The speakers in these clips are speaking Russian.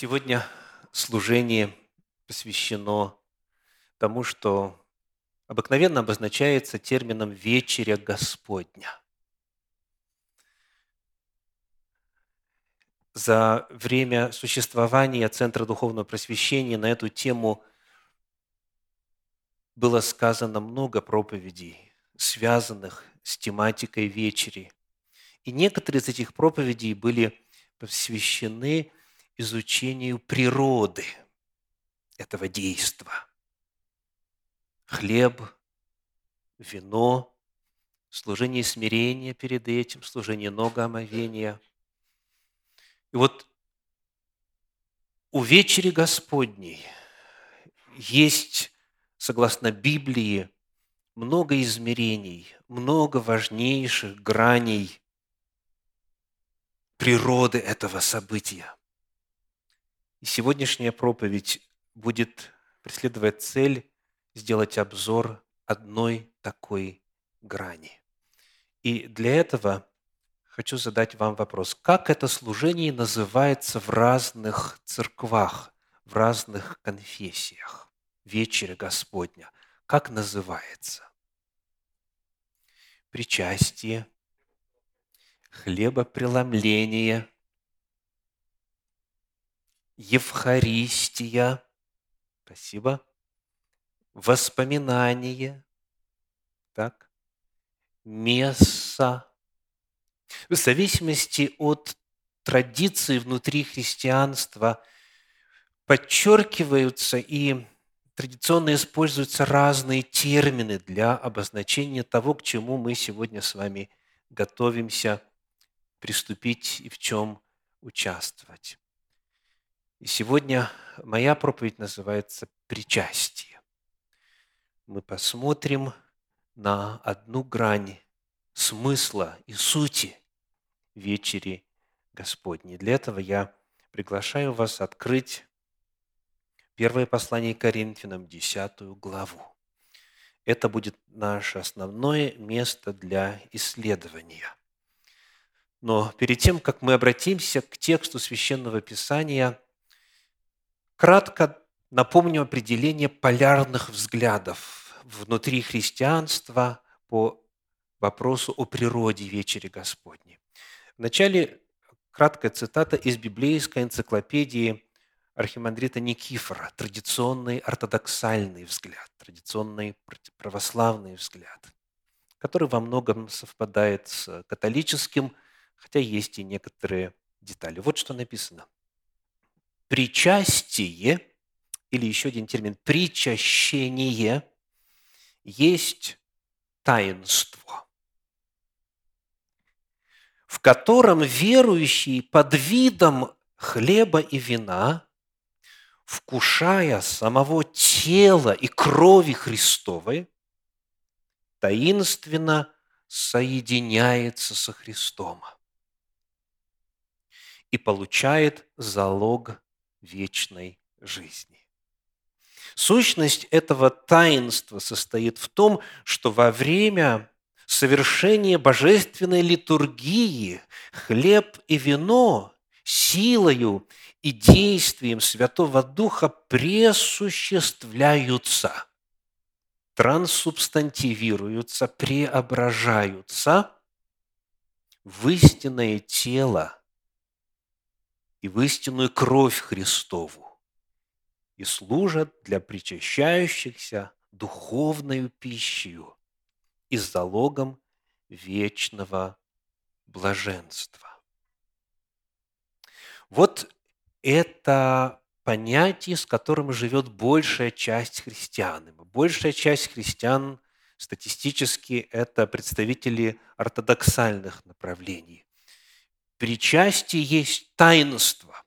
Сегодня служение посвящено тому, что обыкновенно обозначается термином «вечеря Господня». За время существования Центра Духовного Просвещения на эту тему было сказано много проповедей, связанных с тематикой вечери. И некоторые из этих проповедей были посвящены изучению природы этого действа. Хлеб, вино, служение смирения перед этим, служение ногоомовения. И вот у вечери Господней есть, согласно Библии, много измерений, много важнейших граней природы этого события. И сегодняшняя проповедь будет преследовать цель сделать обзор одной такой грани. И для этого хочу задать вам вопрос. Как это служение называется в разных церквах, в разных конфессиях? Вечеря Господня. Как называется? Причастие, хлебопреломление – Евхаристия, спасибо, воспоминание, так, месса. В зависимости от традиции внутри христианства подчеркиваются и традиционно используются разные термины для обозначения того, к чему мы сегодня с вами готовимся приступить и в чем участвовать. И сегодня моя проповедь называется «Причастие». Мы посмотрим на одну грань смысла и сути вечери Господней. Для этого я приглашаю вас открыть первое послание Коринфянам, 10 главу. Это будет наше основное место для исследования. Но перед тем, как мы обратимся к тексту Священного Писания – Кратко напомню определение полярных взглядов внутри христианства по вопросу о природе вечери Господней. Вначале краткая цитата из библейской энциклопедии архимандрита Никифора, традиционный ортодоксальный взгляд, традиционный православный взгляд, который во многом совпадает с католическим, хотя есть и некоторые детали. Вот что написано – Причастие, или еще один термин, причащение, есть таинство, в котором верующий под видом хлеба и вина, вкушая самого тела и крови Христовой, таинственно соединяется со Христом и получает залог вечной жизни. Сущность этого таинства состоит в том, что во время совершения божественной литургии хлеб и вино силою и действием Святого Духа пресуществляются, трансубстантивируются, преображаются в истинное тело и в истинную кровь Христову и служат для причащающихся духовную пищей и залогом вечного блаженства. Вот это понятие, с которым живет большая часть христиан. Большая часть христиан статистически это представители ортодоксальных направлений. Причастие есть таинство.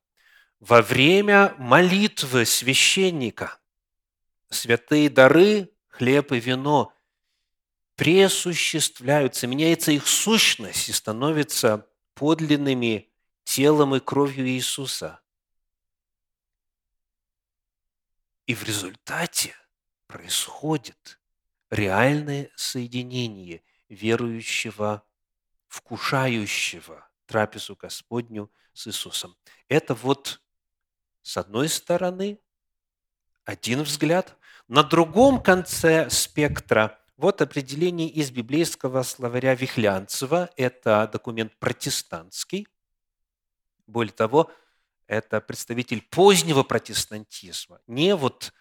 Во время молитвы священника святые дары, хлеб и вино пресуществляются, меняется их сущность и становятся подлинными телом и кровью Иисуса. И в результате происходит реальное соединение верующего, вкушающего – трапезу Господню с Иисусом. Это вот С одной стороны, один взгляд. На другом конце спектра вот определение из библейского словаря Вихлянцева. Это документ протестантский. Более того, это представитель позднего протестантизма. Не вот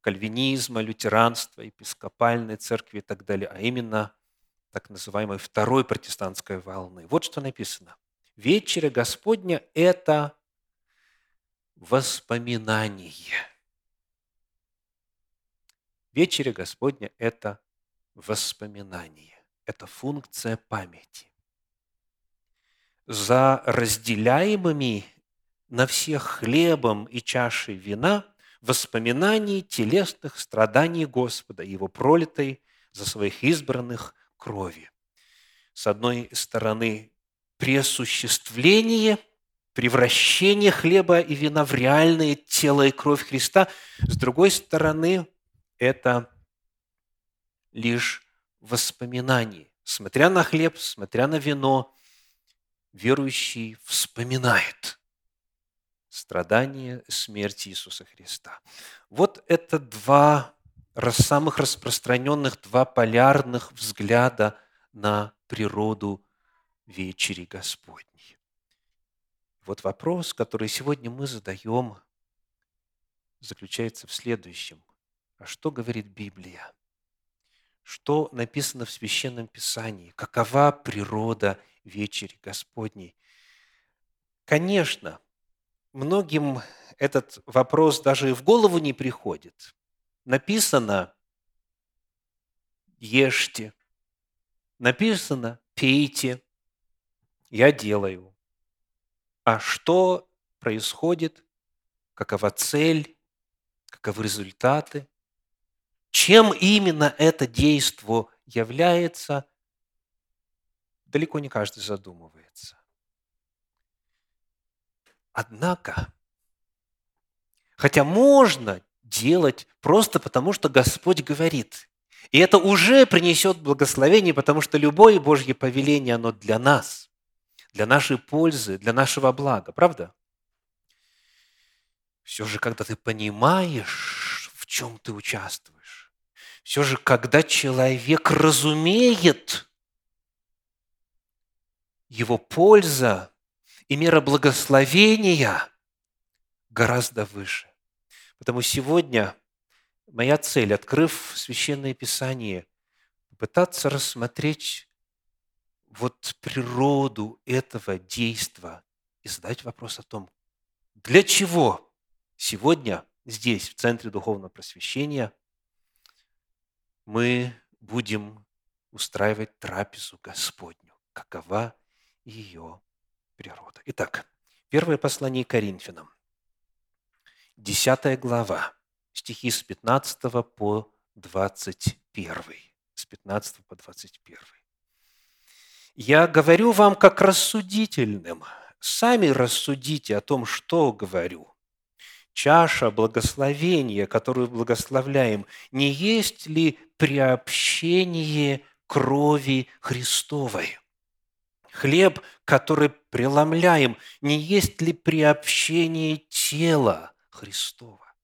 кальвинизма, лютеранства, епископальной церкви и так далее, а именно так называемой второй протестантской волны. Вот что написано. Вечеря Господня – это воспоминание. Вечеря Господня – это воспоминание. Это функция памяти. За разделяемыми на всех хлебом и чашей вина воспоминаний телесных страданий Господа, Его пролитой за своих избранных крови. С одной стороны, пресуществление, превращение хлеба и вина в реальное тело и кровь Христа. С другой стороны, это лишь воспоминание. Смотря на хлеб, смотря на вино, верующий вспоминает страдания, смерти Иисуса Христа. Вот это два самых распространенных, два полярных взгляда на природу вечери Господней. Вот вопрос, который сегодня мы задаем, заключается в следующем. А что говорит Библия? Что написано в Священном Писании? Какова природа вечери Господней? Конечно, многим этот вопрос даже и в голову не приходит. Написано «Ешьте», написано «Пейте», я делаю. А что происходит, какова цель, каковы результаты, чем именно это действо является, далеко не каждый задумывается. Однако, хотя можно делать просто потому, что Господь говорит, и это уже принесет благословение, потому что любое Божье повеление, оно для нас, для нашей пользы, для нашего блага, правда? Все же, когда ты понимаешь, в чем ты участвуешь, все же, когда человек разумеет, его польза и мера благословения гораздо выше. Потому сегодня моя цель, открыв Священное Писание, попытаться рассмотреть вот природу этого действа и задать вопрос о том, для чего сегодня здесь, в Центре Духовного Просвещения, мы будем устраивать трапезу Господню. Какова ее природа. Итак, первое послание Коринфянам, 10 глава, стихи с 15 по 21. С 15 по 21. «Я говорю вам как рассудительным. Сами рассудите о том, что говорю. Чаша благословения, которую благословляем, не есть ли приобщение крови Христовой?» Хлеб, который преломляем, не есть ли приобщение тела Христова?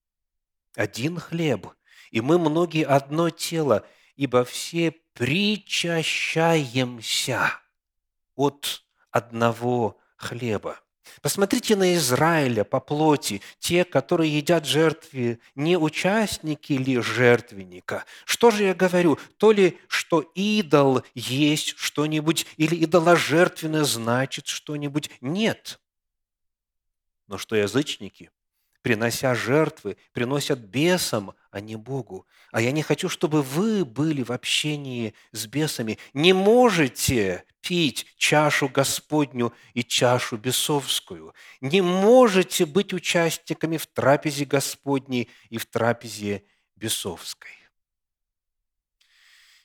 Один хлеб, и мы многие одно тело, ибо все причащаемся от одного хлеба. Посмотрите на Израиля по плоти, те, которые едят жертвы, не участники ли жертвенника? Что же я говорю? То ли, что идол есть что-нибудь, или идоложертвенное значит что-нибудь? Нет. Но что язычники, принося жертвы, приносят бесам, а не Богу. А я не хочу, чтобы вы были в общении с бесами. Не можете пить чашу Господню и чашу бесовскую. Не можете быть участниками в трапезе Господней и в трапезе бесовской.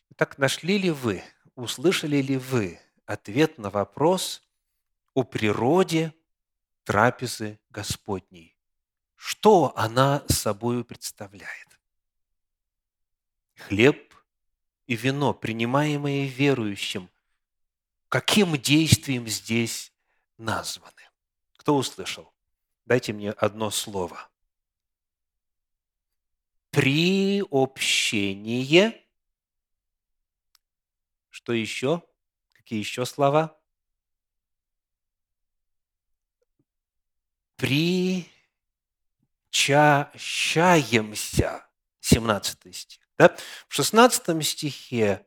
Итак, нашли ли вы, услышали ли вы ответ на вопрос о природе трапезы Господней? Что она собой представляет? Хлеб и вино, принимаемые верующим – каким действием здесь названы. Кто услышал? Дайте мне одно слово. Приобщение. Что еще? Какие еще слова? Причащаемся. 17 стих. Да? В 16 стихе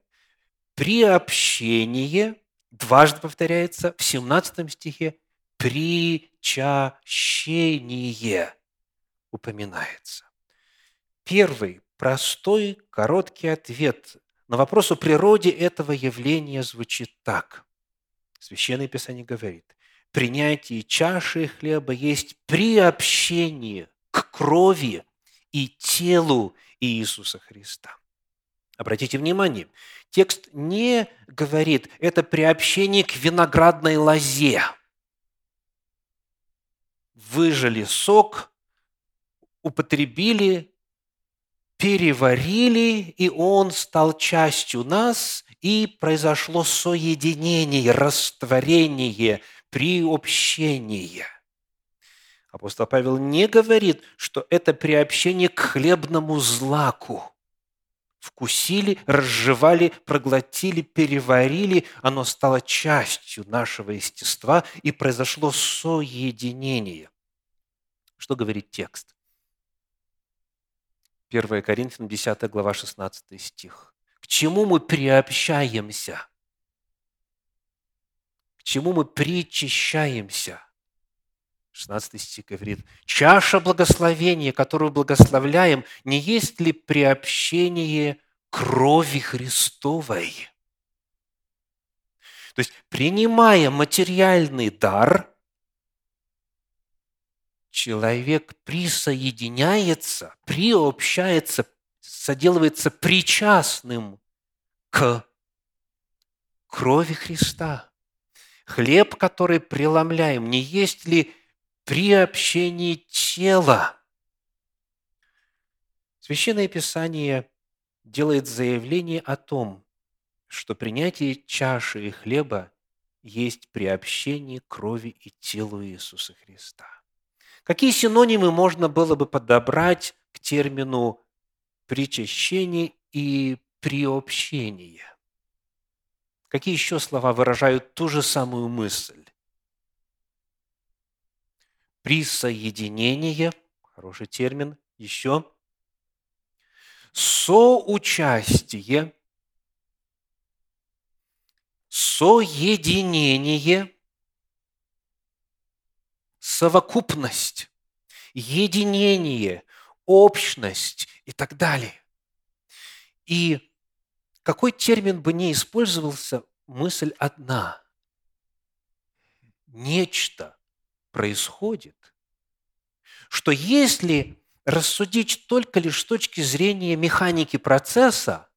приобщение дважды повторяется, в 17 стихе причащение упоминается. Первый простой, короткий ответ на вопрос о природе этого явления звучит так. Священное Писание говорит, принятие чаши хлеба есть приобщение крови и телу Иисуса Христа. Обратите внимание, текст не говорит, это приобщение к виноградной лозе. Выжали сок, употребили, переварили, и он стал частью нас, и произошло соединение, растворение, приобщение. Апостол Павел не говорит, что это приобщение к хлебному злаку. Вкусили, разжевали, проглотили, переварили, оно стало частью нашего естества, и произошло соединение. Что говорит текст? 1 Коринфянам 10 глава 16 стих. К чему мы приобщаемся? К чему мы причащаемся? 16 стих говорит, «Чаша благословения, которую благословляем, не есть ли приобщение крови Христовой?» То есть, принимая материальный дар – человек присоединяется, приобщается, соделывается причастным к крови Христа. Хлеб, который преломляем, не есть ли приобщение тела? Священное Писание делает заявление о том, что принятие чаши и хлеба есть приобщение крови и телу Иисуса Христа. Какие синонимы можно было бы подобрать к термину причащение и приобщение? Какие еще слова выражают ту же самую мысль? Присоединение, хороший термин, еще. Соучастие, соединение – совокупность, единение, общность и так далее. И какой термин бы ни использовался, мысль одна. Нечто происходит, что если рассудить только лишь с точки зрения механики процесса,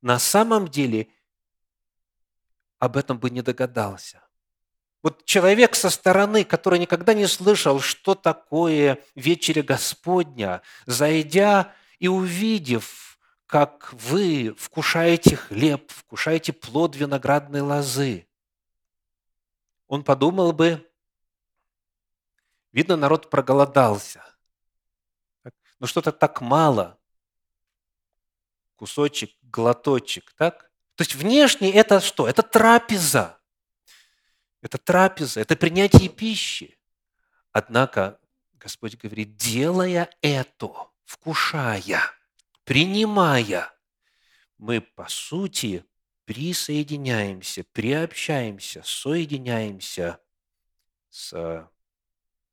на самом деле об этом бы не догадался. Вот человек со стороны, который никогда не слышал, что такое вечеря Господня, зайдя и увидев, как вы вкушаете хлеб, вкушаете плод виноградной лозы, он подумал бы, видно, народ проголодался. Ну что-то так мало. Кусочек, глоточек, так? То есть внешне это что? Это трапеза – это трапеза, это принятие пищи. Однако Господь говорит, делая это, вкушая, принимая, мы, по сути, присоединяемся, приобщаемся, соединяемся с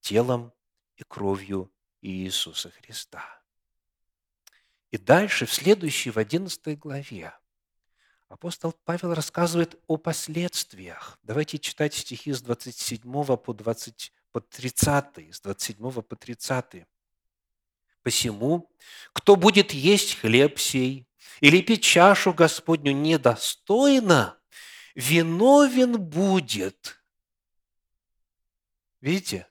телом и кровью Иисуса Христа. И дальше, в следующей, в 11 главе, апостол Павел рассказывает о последствиях. Давайте читать стихи с 27 по, 20, по 30, с 27 по 30. «Посему, кто будет есть хлеб сей или пить чашу Господню недостойно, виновен будет». Видите?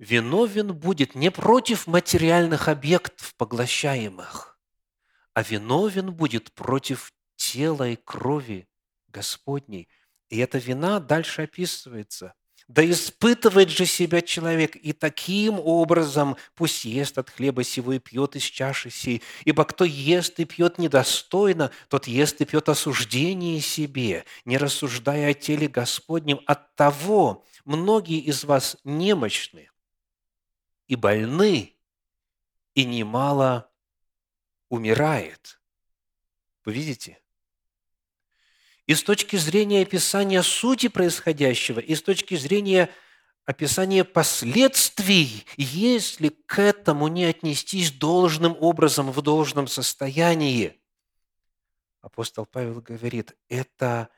Виновен будет не против материальных объектов, поглощаемых, а виновен будет против тела и крови Господней. И эта вина дальше описывается. Да испытывает же себя человек, и таким образом пусть ест от хлеба сего и пьет из чаши сей. Ибо кто ест и пьет недостойно, тот ест и пьет осуждение себе, не рассуждая о теле Господнем. От того многие из вас немощны и больны, и немало умирает. Вы видите? и с точки зрения описания сути происходящего, и с точки зрения описания последствий, если к этому не отнестись должным образом, в должном состоянии. Апостол Павел говорит, это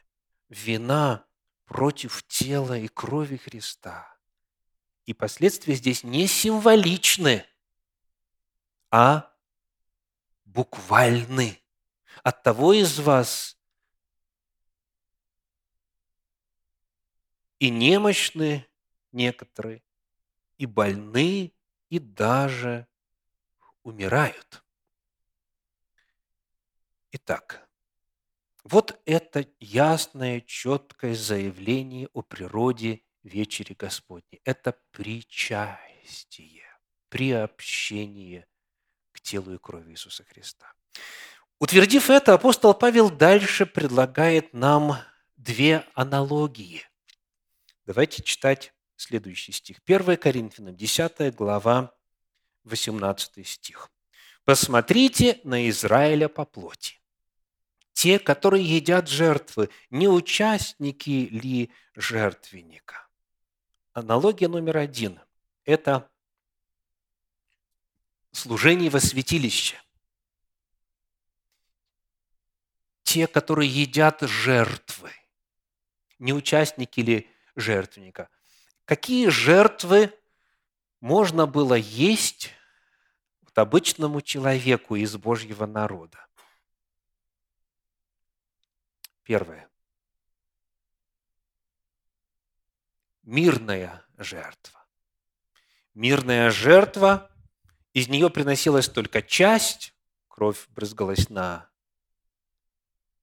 вина против тела и крови Христа. И последствия здесь не символичны, а буквальны. От того из вас, и немощны некоторые, и больны, и даже умирают. Итак, вот это ясное, четкое заявление о природе вечери Господней. Это причастие, приобщение к телу и крови Иисуса Христа. Утвердив это, апостол Павел дальше предлагает нам две аналогии – Давайте читать следующий стих. 1 Коринфянам, 10 глава, 18 стих. «Посмотрите на Израиля по плоти. Те, которые едят жертвы, не участники ли жертвенника?» Аналогия номер один – это служение во святилище. Те, которые едят жертвы, не участники ли жертвенника. Какие жертвы можно было есть вот обычному человеку из Божьего народа? Первое. Мирная жертва. Мирная жертва, из нее приносилась только часть, кровь брызгалась на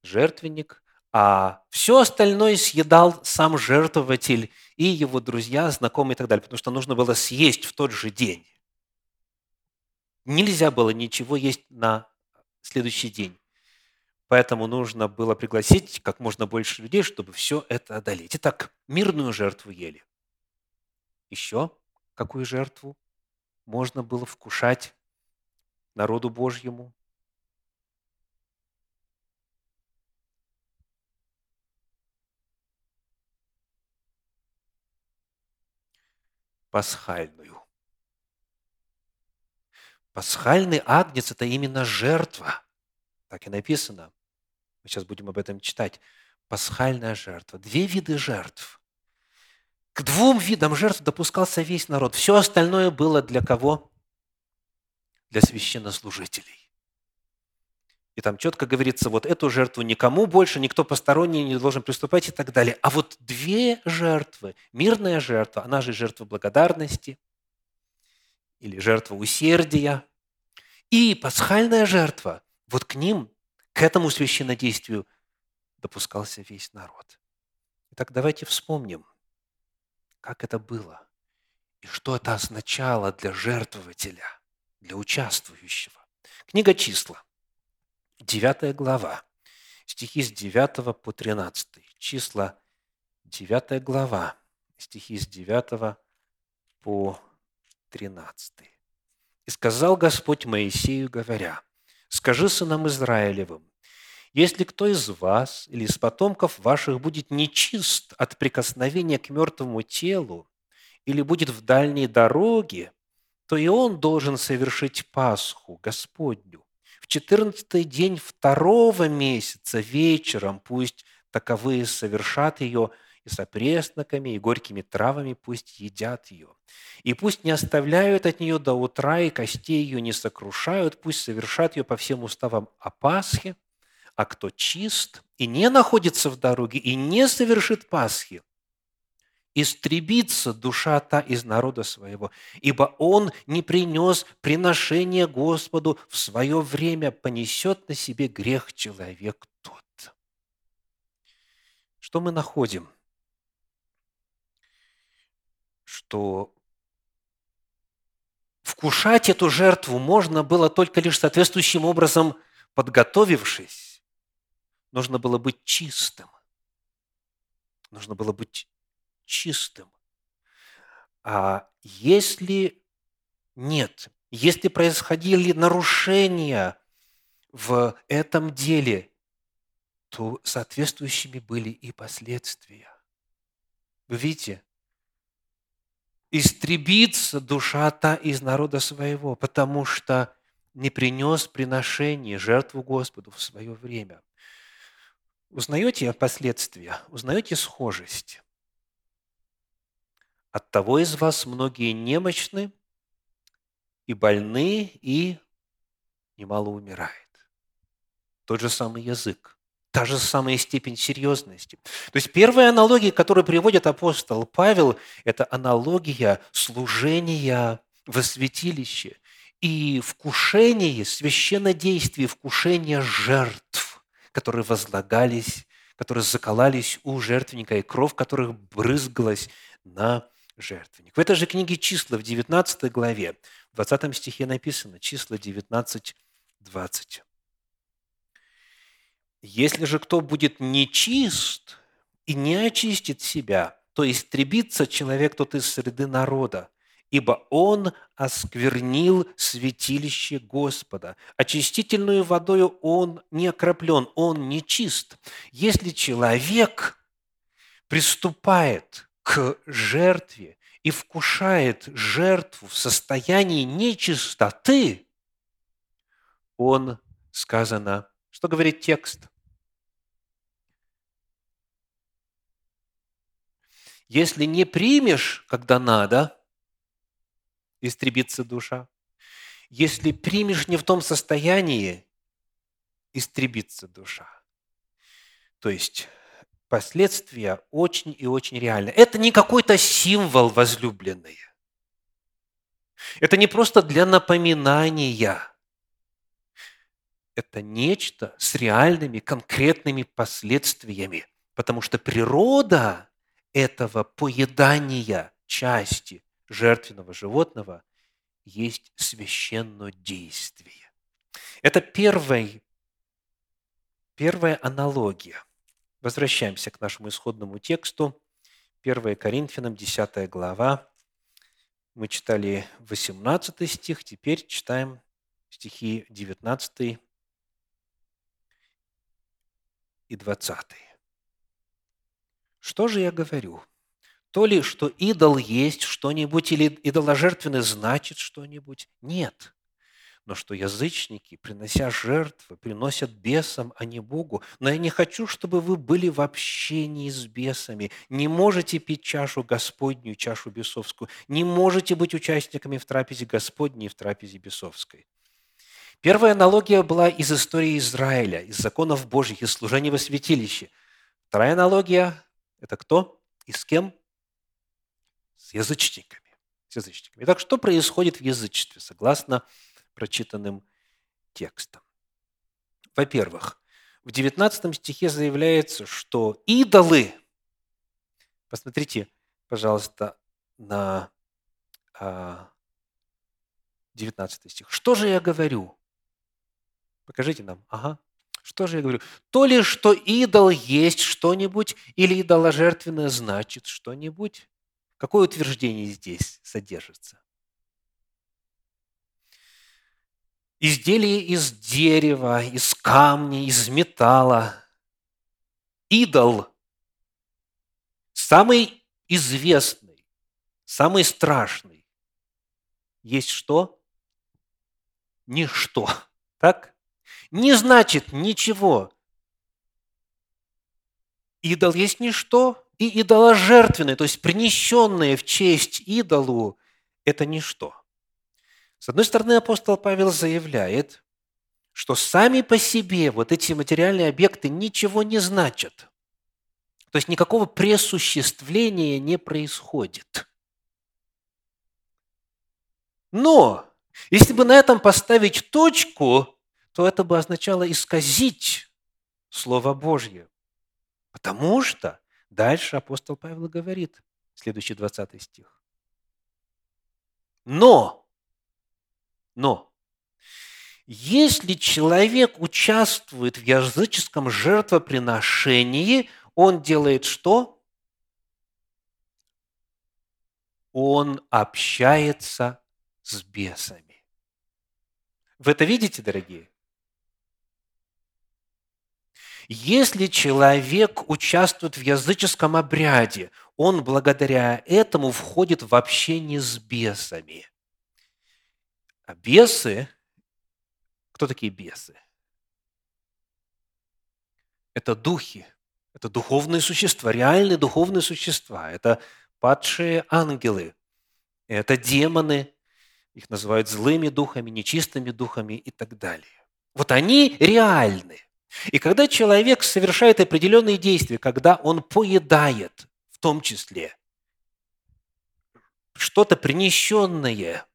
жертвенник, а все остальное съедал сам жертвователь и его друзья, знакомые и так далее, потому что нужно было съесть в тот же день. Нельзя было ничего есть на следующий день. Поэтому нужно было пригласить как можно больше людей, чтобы все это одолеть. Итак, мирную жертву ели. Еще какую жертву можно было вкушать народу Божьему? пасхальную. Пасхальный агнец – это именно жертва. Так и написано. Мы сейчас будем об этом читать. Пасхальная жертва. Две виды жертв. К двум видам жертв допускался весь народ. Все остальное было для кого? Для священнослужителей. И там четко говорится, вот эту жертву никому больше, никто посторонний не должен приступать и так далее. А вот две жертвы, мирная жертва, она же жертва благодарности или жертва усердия, и пасхальная жертва, вот к ним, к этому священнодействию допускался весь народ. Итак, давайте вспомним, как это было и что это означало для жертвователя, для участвующего. Книга числа, 9 глава, стихи с 9 по 13. Числа 9 глава, стихи с 9 по 13. «И сказал Господь Моисею, говоря, «Скажи сынам Израилевым, если кто из вас или из потомков ваших будет нечист от прикосновения к мертвому телу или будет в дальней дороге, то и он должен совершить Пасху Господню четырнадцатый день второго месяца вечером. Пусть таковые совершат ее, и с и горькими травами пусть едят ее. И пусть не оставляют от нее до утра, и костей ее не сокрушают, пусть совершат ее по всем уставам о Пасхе, а кто чист и не находится в дороге, и не совершит Пасхи, истребится душа та из народа своего, ибо он не принес приношение Господу в свое время, понесет на себе грех человек тот. Что мы находим? То вкушать эту жертву можно было только лишь соответствующим образом подготовившись. Нужно было быть чистым. Нужно было быть чистым. А если нет, если происходили нарушения в этом деле, то соответствующими были и последствия. Вы видите, истребится душа та из народа своего, потому что не принес приношение, жертву Господу в свое время. Узнаете последствия? Узнаете схожесть? От того из вас многие немощны и больны, и немало умирает. Тот же самый язык, та же самая степень серьезности. То есть первая аналогия, которую приводит апостол Павел, это аналогия служения во святилище и вкушение, священнодействие, вкушение жертв, которые возлагались, которые заколались у жертвенника, и кровь которых брызгалась на жертвенник. В этой же книге «Числа» в 19 главе, в 20 стихе написано, числа 19, 20. «Если же кто будет нечист и не очистит себя, то истребится человек тот из среды народа, ибо он осквернил святилище Господа. Очистительную водою он не окроплен, он не чист. Если человек приступает к жертве и вкушает жертву в состоянии нечистоты, он, сказано, что говорит текст? Если не примешь, когда надо – истребится душа. Если примешь не в том состоянии, истребится душа. То есть последствия очень и очень реальны. Это не какой-то символ возлюбленные. Это не просто для напоминания. Это нечто с реальными, конкретными последствиями. Потому что природа этого поедания части жертвенного животного есть священное действие. Это первый, первая аналогия. Возвращаемся к нашему исходному тексту. 1 Коринфянам, 10 глава. Мы читали 18 стих, теперь читаем стихи 19 и 20. Что же я говорю? то ли, что идол есть что-нибудь, или идоложертвенный значит что-нибудь. Нет. Но что язычники, принося жертвы, приносят бесам, а не Богу. Но я не хочу, чтобы вы были в общении с бесами. Не можете пить чашу Господню, чашу бесовскую. Не можете быть участниками в трапезе Господней и в трапезе бесовской. Первая аналогия была из истории Израиля, из законов Божьих, из служения во святилище. Вторая аналогия – это кто и с кем? с язычниками. С язычниками. Итак, что происходит в язычестве, согласно прочитанным текстам? Во-первых, в 19 стихе заявляется, что идолы, посмотрите, пожалуйста, на 19 а, стих. Что же я говорю? Покажите нам. Ага. Что же я говорю? То ли, что идол есть что-нибудь, или идоложертвенное значит что-нибудь? Какое утверждение здесь содержится? Изделие из дерева, из камня, из металла. Идол самый известный, самый страшный. Есть что? Ничто. Так? Не значит ничего. Идол есть ничто, и идоложертвенное, то есть принесенное в честь идолу, это ничто. С одной стороны, апостол Павел заявляет, что сами по себе вот эти материальные объекты ничего не значат. То есть никакого пресуществления не происходит. Но если бы на этом поставить точку, то это бы означало исказить Слово Божье. Потому что Дальше апостол Павел говорит, следующий 20 стих. Но, но, если человек участвует в языческом жертвоприношении, он делает что? Он общается с бесами. Вы это видите, дорогие? Если человек участвует в языческом обряде, он благодаря этому входит в общение с бесами. А бесы, кто такие бесы? Это духи, это духовные существа, реальные духовные существа. Это падшие ангелы, это демоны, их называют злыми духами, нечистыми духами и так далее. Вот они реальны. И когда человек совершает определенные действия, когда он поедает, в том числе, что-то принесенное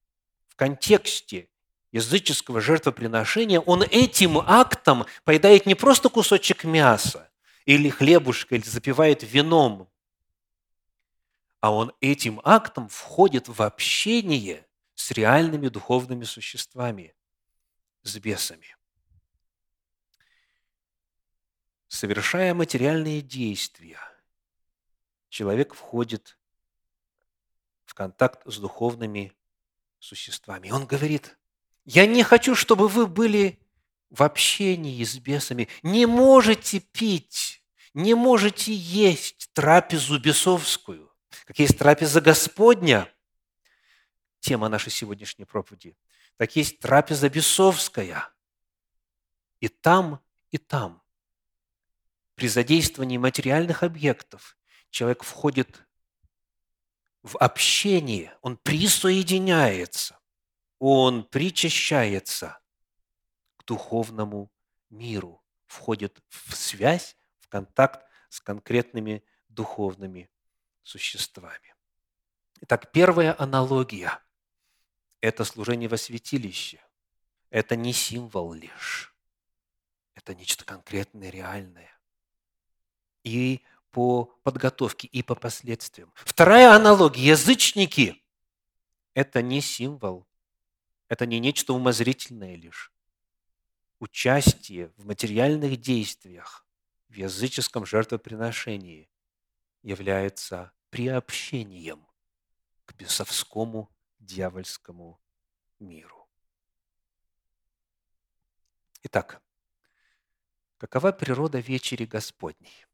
в контексте языческого жертвоприношения, он этим актом поедает не просто кусочек мяса или хлебушка, или запивает вином, а он этим актом входит в общение с реальными духовными существами, с бесами. Совершая материальные действия, человек входит в контакт с духовными существами. Он говорит, я не хочу, чтобы вы были в общении с бесами. Не можете пить, не можете есть трапезу бесовскую. Как есть трапеза Господня, тема нашей сегодняшней проповеди, так есть трапеза бесовская. И там, и там при задействовании материальных объектов человек входит в общение, он присоединяется, он причащается к духовному миру, входит в связь, в контакт с конкретными духовными существами. Итак, первая аналогия – это служение во святилище. Это не символ лишь. Это нечто конкретное, реальное и по подготовке, и по последствиям. Вторая аналогия. Язычники – это не символ, это не нечто умозрительное лишь. Участие в материальных действиях в языческом жертвоприношении является приобщением к бесовскому дьявольскому миру. Итак, какова природа вечери Господней?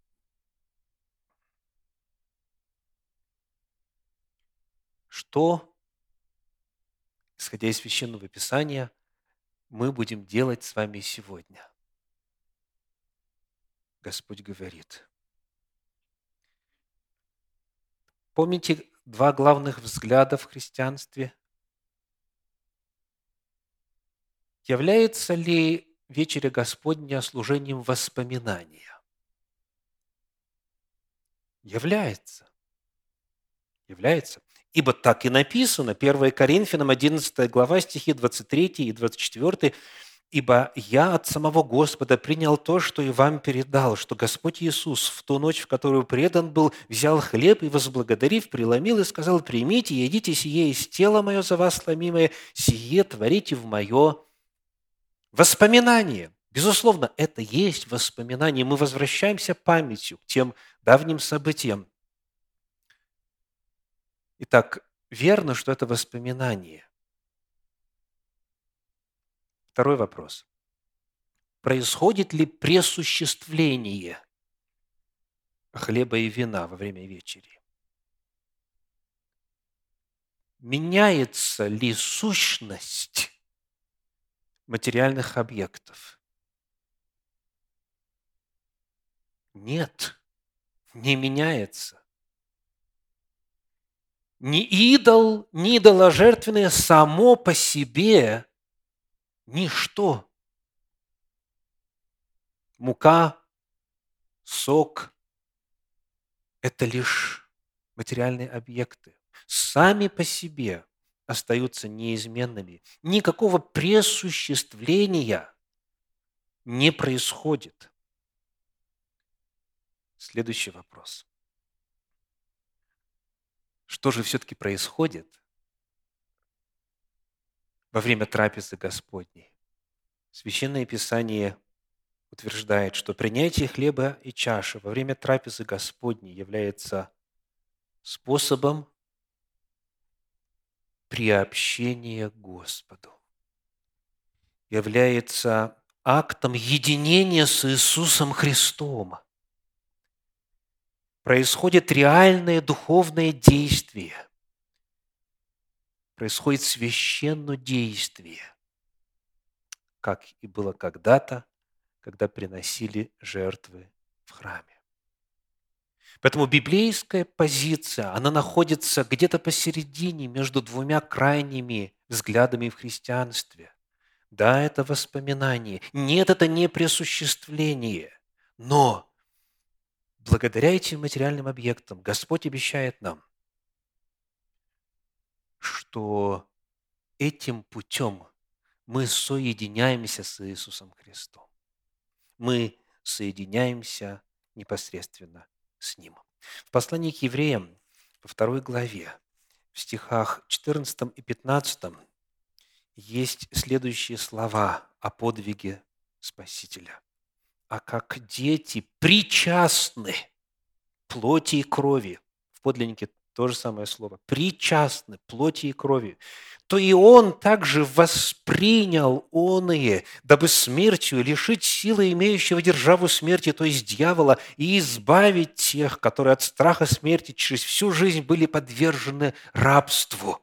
Что, исходя из Священного Писания, мы будем делать с вами сегодня. Господь говорит. Помните два главных взгляда в христианстве? Является ли вечеря Господня служением воспоминания? Является. Является. Ибо так и написано, 1 Коринфянам 11 глава, стихи 23 и 24, «Ибо я от самого Господа принял то, что и вам передал, что Господь Иисус в ту ночь, в которую предан был, взял хлеб и, возблагодарив, преломил и сказал, «Примите едите сие из тела мое за вас сломимое, сие творите в мое воспоминание». Безусловно, это есть воспоминание. Мы возвращаемся памятью к тем давним событиям, Итак, верно, что это воспоминание. Второй вопрос. Происходит ли пресуществление хлеба и вина во время вечери? Меняется ли сущность материальных объектов? Нет, не меняется ни идол, ни идоложертвенное само по себе ничто. Мука, сок – это лишь материальные объекты. Сами по себе остаются неизменными. Никакого пресуществления не происходит. Следующий вопрос – что же все-таки происходит, во время трапезы Господней. Священное Писание утверждает, что принятие хлеба и чаши во время трапезы Господней является способом приобщения Господу, является актом единения с Иисусом Христом. Происходит реальное духовное действие, происходит священное действие, как и было когда-то, когда приносили жертвы в храме. Поэтому библейская позиция, она находится где-то посередине между двумя крайними взглядами в христианстве. Да, это воспоминание. Нет, это не присуществление. Но благодаря этим материальным объектам Господь обещает нам, что этим путем мы соединяемся с Иисусом Христом. Мы соединяемся непосредственно с Ним. В послании к евреям, во второй главе, в стихах 14 и 15 есть следующие слова о подвиге Спасителя. «А как дети причастны плоти и крови». В подлиннике то же самое слово. «Причастны плоти и крови» то и он также воспринял оные, дабы смертью лишить силы имеющего державу смерти, то есть дьявола, и избавить тех, которые от страха смерти через всю жизнь были подвержены рабству.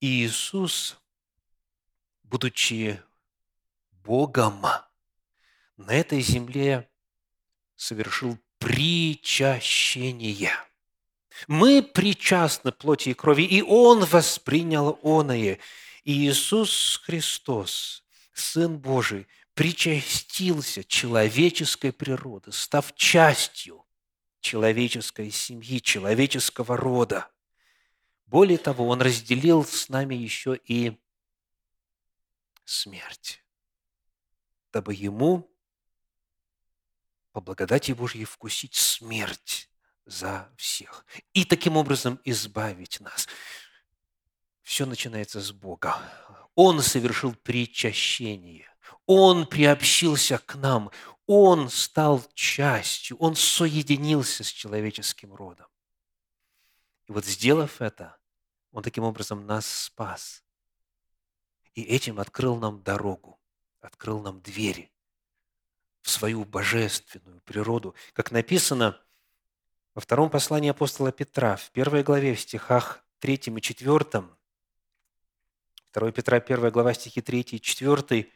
И Иисус, будучи Богом, на этой земле совершил причащение – мы причастны плоти и крови, и Он воспринял оное. И Иисус Христос, Сын Божий, причастился человеческой природы, став частью человеческой семьи, человеческого рода. Более того, Он разделил с нами еще и смерть, дабы Ему по благодати Божьей вкусить смерть за всех. И таким образом избавить нас. Все начинается с Бога. Он совершил причащение. Он приобщился к нам. Он стал частью. Он соединился с человеческим родом. И вот сделав это, Он таким образом нас спас. И этим открыл нам дорогу, открыл нам двери в свою божественную природу. Как написано – во втором послании апостола Петра, в первой главе, в стихах 3 и 4, 2 Петра, 1 глава, стихи 3 и 4,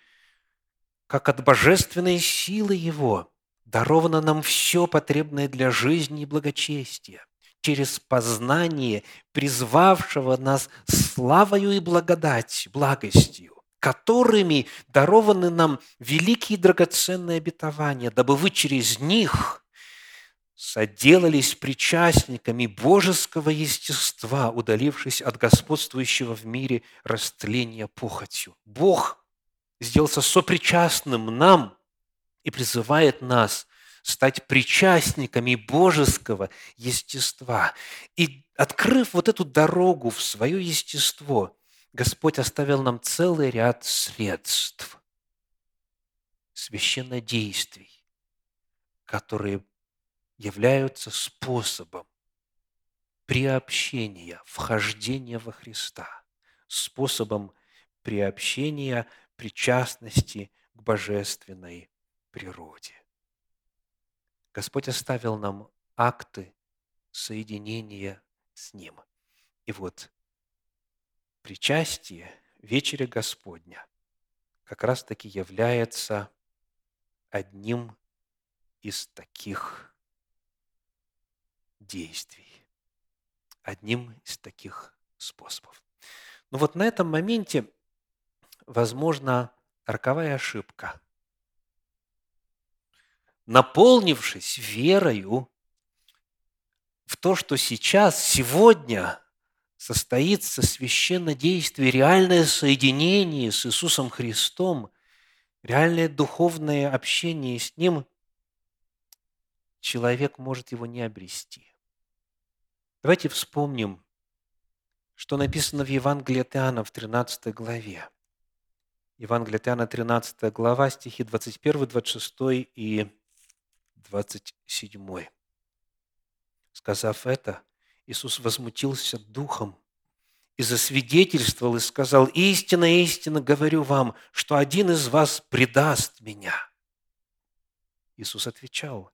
как от божественной силы Его даровано нам все потребное для жизни и благочестия, через познание призвавшего нас славою и благодать, благостью, которыми дарованы нам великие драгоценные обетования, дабы вы через них соделались причастниками божеского естества, удалившись от господствующего в мире растления похотью. Бог сделался сопричастным нам и призывает нас стать причастниками божеского естества. И открыв вот эту дорогу в свое естество, Господь оставил нам целый ряд средств, священнодействий, которые являются способом приобщения, вхождения во Христа, способом приобщения, причастности к божественной природе. Господь оставил нам акты соединения с Ним. И вот причастие, вечеря Господня, как раз-таки является одним из таких действий. Одним из таких способов. Но вот на этом моменте, возможно, роковая ошибка. Наполнившись верою в то, что сейчас, сегодня состоится священное действие, реальное соединение с Иисусом Христом, реальное духовное общение с Ним, человек может его не обрести. Давайте вспомним, что написано в Евангелии от Иоанна в 13 главе. Евангелие от Иоанна, 13 глава, стихи 21, 26 и 27. Сказав это, Иисус возмутился духом и засвидетельствовал и сказал, «Истинно, истинно говорю вам, что один из вас предаст меня». Иисус отвечал,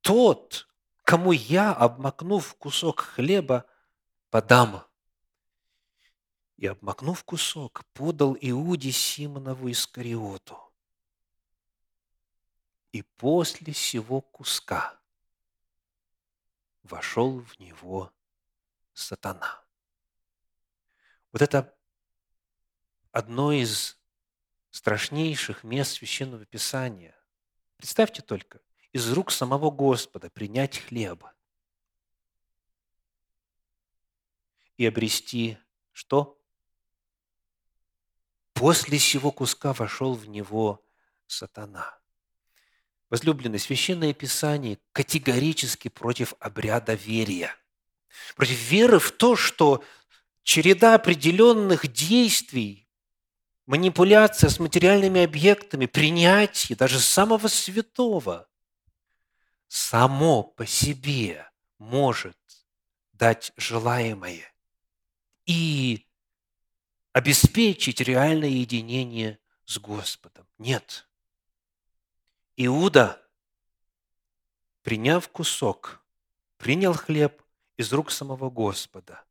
«Тот, кому я, обмакнув кусок хлеба, подам». И, обмакнув кусок, подал Иуде Симонову Искариоту. И после сего куска вошел в него сатана. Вот это одно из страшнейших мест Священного Писания. Представьте только, из рук самого Господа принять хлеб и обрести что? После сего куска вошел в него сатана. Возлюбленный, Священное Писание категорически против обряда верия. Против веры в то, что череда определенных действий, манипуляция с материальными объектами, принятие даже самого святого само по себе может дать желаемое и обеспечить реальное единение с Господом. Нет. Иуда, приняв кусок, принял хлеб из рук самого Господа,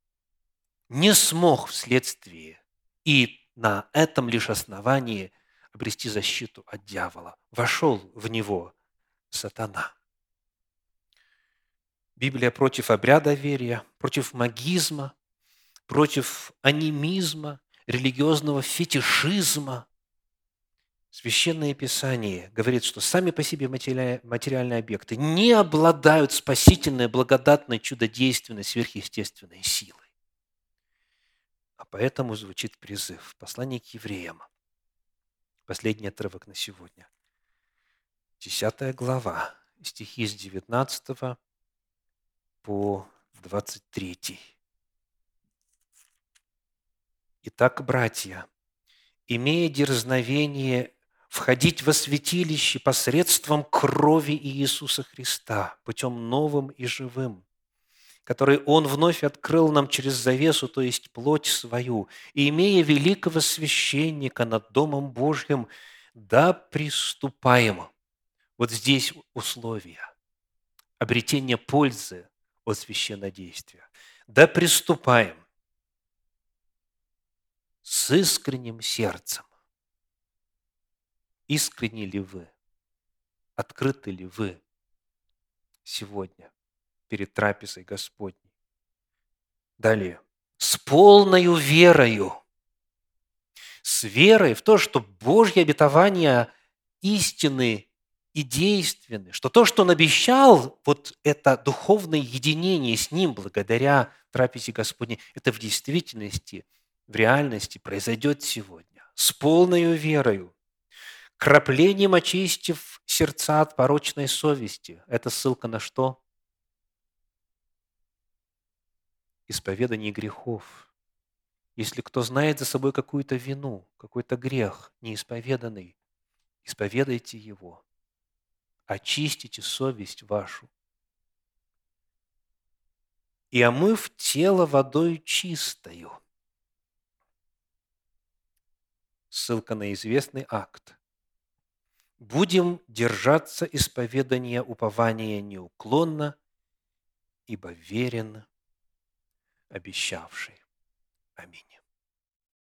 не смог вследствие и на этом лишь основании обрести защиту от дьявола. Вошел в него сатана. Библия против обряда верия, против магизма, против анимизма, религиозного фетишизма. Священное Писание говорит, что сами по себе материальные объекты не обладают спасительной, благодатной, чудодейственной, сверхъестественной силой. А поэтому звучит призыв. Послание к евреям. Последний отрывок на сегодня. Десятая глава, стихи с 19 по 23. Итак, братья, имея дерзновение входить во святилище посредством крови Иисуса Христа, путем новым и живым, который Он вновь открыл нам через завесу, то есть плоть свою, и имея великого священника над Домом Божьим, да приступаем. Вот здесь условия обретения пользы от священнодействия. Да приступаем с искренним сердцем. Искренни ли вы? Открыты ли вы сегодня перед трапезой Господней? Далее. С полною верою. С верой в то, что Божье обетование истины и действенны, что то, что Он обещал, вот это духовное единение с Ним благодаря трапезе Господней, это в действительности – в реальности произойдет сегодня с полной верою, краплением очистив сердца от порочной совести. Это ссылка на что? Исповедание грехов. Если кто знает за собой какую-то вину, какой-то грех неисповеданный, исповедайте его. Очистите совесть вашу. И омыв тело водой чистою – ссылка на известный акт. Будем держаться исповедания упования неуклонно, ибо верен обещавший. Аминь.